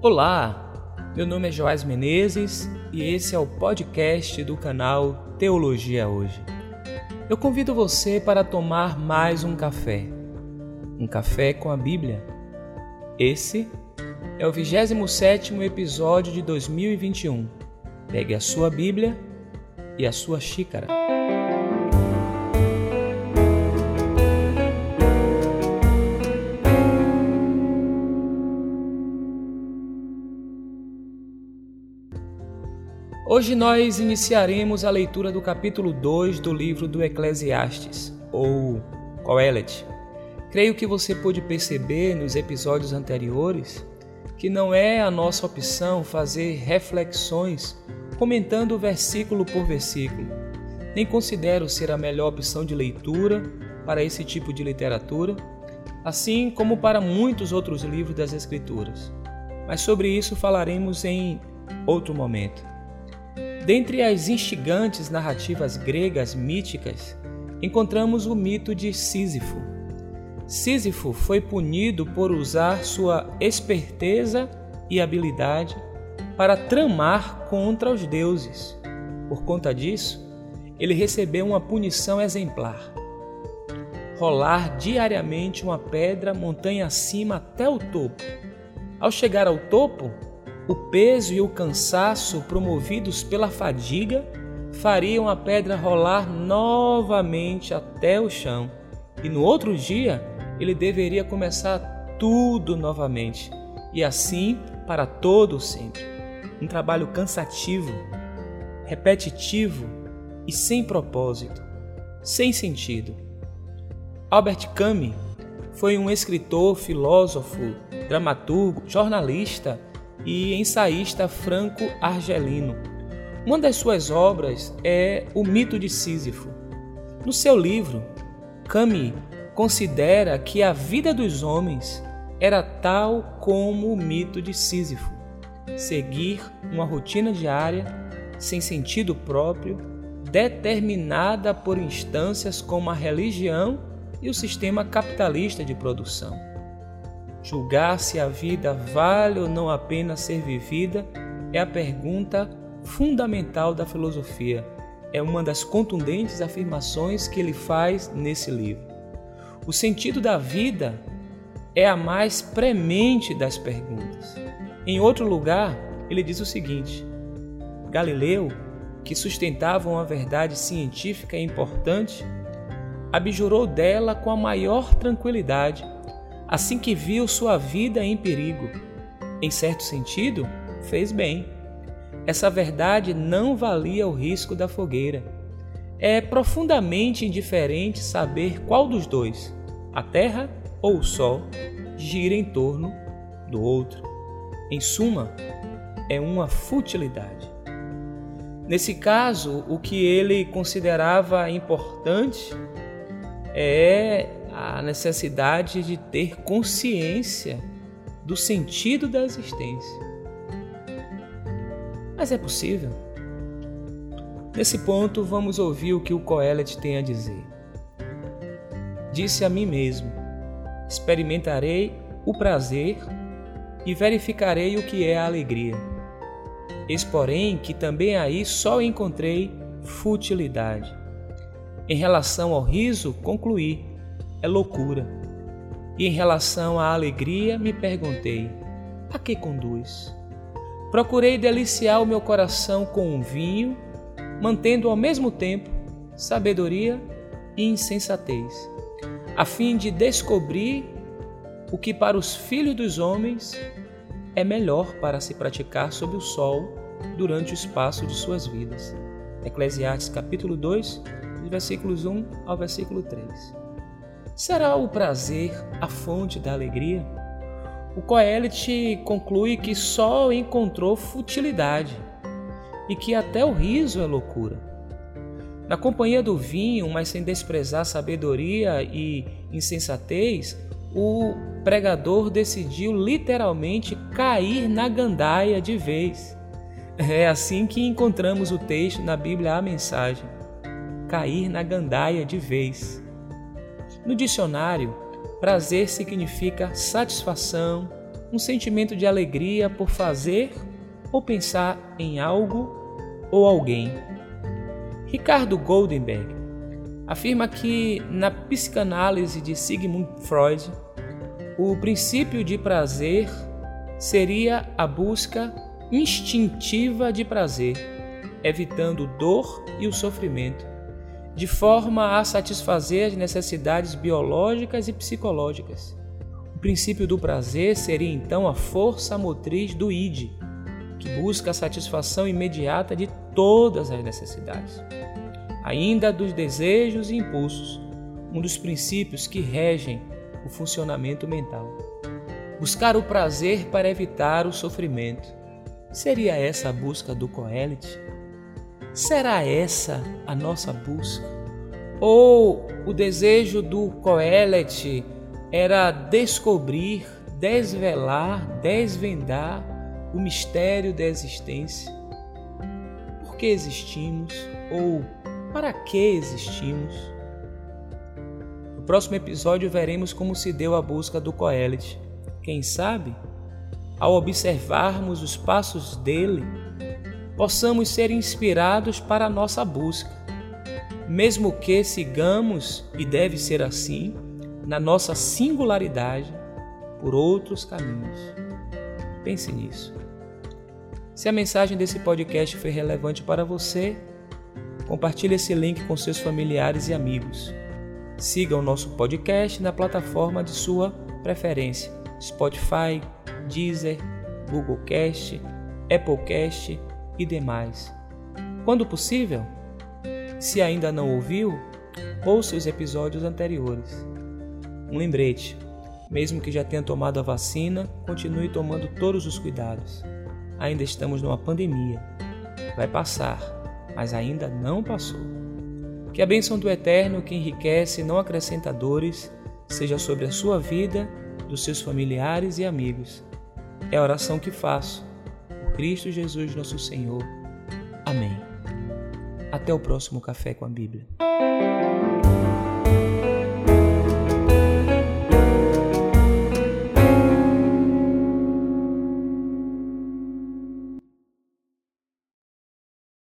Olá, meu nome é Joás Menezes e esse é o podcast do canal Teologia Hoje. Eu convido você para tomar mais um café, um café com a Bíblia. Esse é o 27º episódio de 2021. Pegue a sua Bíblia e a sua xícara. Hoje nós iniciaremos a leitura do capítulo 2 do livro do Eclesiastes, ou Coelet. Creio que você pôde perceber nos episódios anteriores que não é a nossa opção fazer reflexões comentando versículo por versículo. Nem considero ser a melhor opção de leitura para esse tipo de literatura, assim como para muitos outros livros das Escrituras. Mas sobre isso falaremos em outro momento. Dentre as instigantes narrativas gregas míticas, encontramos o mito de Sísifo. Sísifo foi punido por usar sua esperteza e habilidade para tramar contra os deuses. Por conta disso, ele recebeu uma punição exemplar: rolar diariamente uma pedra montanha acima até o topo. Ao chegar ao topo, o peso e o cansaço promovidos pela fadiga fariam a pedra rolar novamente até o chão, e no outro dia ele deveria começar tudo novamente, e assim para todo sempre. Um trabalho cansativo, repetitivo e sem propósito, sem sentido. Albert Camus foi um escritor, filósofo, dramaturgo, jornalista e ensaísta franco-argelino. Uma das suas obras é O Mito de Sísifo. No seu livro, Camus considera que a vida dos homens era tal como o mito de Sísifo: seguir uma rotina diária sem sentido próprio, determinada por instâncias como a religião e o sistema capitalista de produção. Julgar se a vida vale ou não a pena ser vivida é a pergunta fundamental da filosofia. É uma das contundentes afirmações que ele faz nesse livro. O sentido da vida é a mais premente das perguntas. Em outro lugar, ele diz o seguinte: Galileu, que sustentava uma verdade científica importante, abjurou dela com a maior tranquilidade assim que viu sua vida em perigo. Em certo sentido, fez bem. Essa verdade não valia o risco da fogueira. É profundamente indiferente saber qual dos dois, a Terra ou o Sol, gira em torno do outro. Em suma, é uma futilidade. Nesse caso, o que ele considerava importante é a necessidade de ter consciência do sentido da existência. Mas é possível? Nesse ponto, vamos ouvir o que o Coelet tem a dizer. Disse a mim mesmo: experimentarei o prazer e verificarei o que é a alegria. Eis, porém, que também aí só encontrei futilidade. Em relação ao riso, concluí: é loucura. E em relação à alegria, me perguntei: a que conduz? Procurei deliciar o meu coração com um vinho, mantendo ao mesmo tempo sabedoria e insensatez, a fim de descobrir o que para os filhos dos homens é melhor para se praticar sob o sol durante o espaço de suas vidas. Eclesiastes capítulo 2, versículos 1 ao versículo 3. Será o prazer a fonte da alegria? O Coelet conclui que só encontrou futilidade e que até o riso é loucura. Na companhia do vinho, mas sem desprezar sabedoria e insensatez, o pregador decidiu literalmente cair na gandaia de vez. É assim que encontramos o texto na Bíblia, a mensagem: cair na gandaia de vez. No dicionário, prazer significa satisfação, um sentimento de alegria por fazer ou pensar em algo ou alguém. Ricardo Goldenberg afirma que, na psicanálise de Sigmund Freud, o princípio de prazer seria a busca instintiva de prazer, evitando dor e o sofrimento, de forma a satisfazer as necessidades biológicas e psicológicas. O princípio do prazer seria então a força motriz do id, que busca a satisfação imediata de todas as necessidades ainda dos desejos e impulsos, um dos princípios que regem o funcionamento mental. Buscar o prazer para evitar o sofrimento. Seria essa a busca do Coelet? Será essa a nossa busca? Ou o desejo do Coelet era descobrir, desvelar, desvendar o mistério da existência? Por que existimos? Ou para que existimos? No próximo episódio veremos como se deu a busca do Coelet. Quem sabe, ao observarmos os passos dele, possamos ser inspirados para a nossa busca, mesmo que sigamos, e deve ser assim, na nossa singularidade, por outros caminhos. Pense nisso. Se a mensagem desse podcast foi relevante para você, Compartilhe esse link com seus familiares e amigos. Siga o nosso podcast na plataforma de sua preferência: Spotify, Deezer, Google Cast, Apple Cast e demais. Quando possível, se ainda não ouviu, ouça os episódios anteriores. Um lembrete: mesmo que já tenha tomado a vacina, continue tomando todos os cuidados. Ainda estamos numa pandemia. Vai passar mas ainda não passou. Que a bênção do Eterno, que enriquece e não acrescenta dores, seja sobre a sua vida, dos seus familiares e amigos. É a oração que faço. Cristo Jesus, nosso Senhor. Amém. Até o próximo Café com a Bíblia.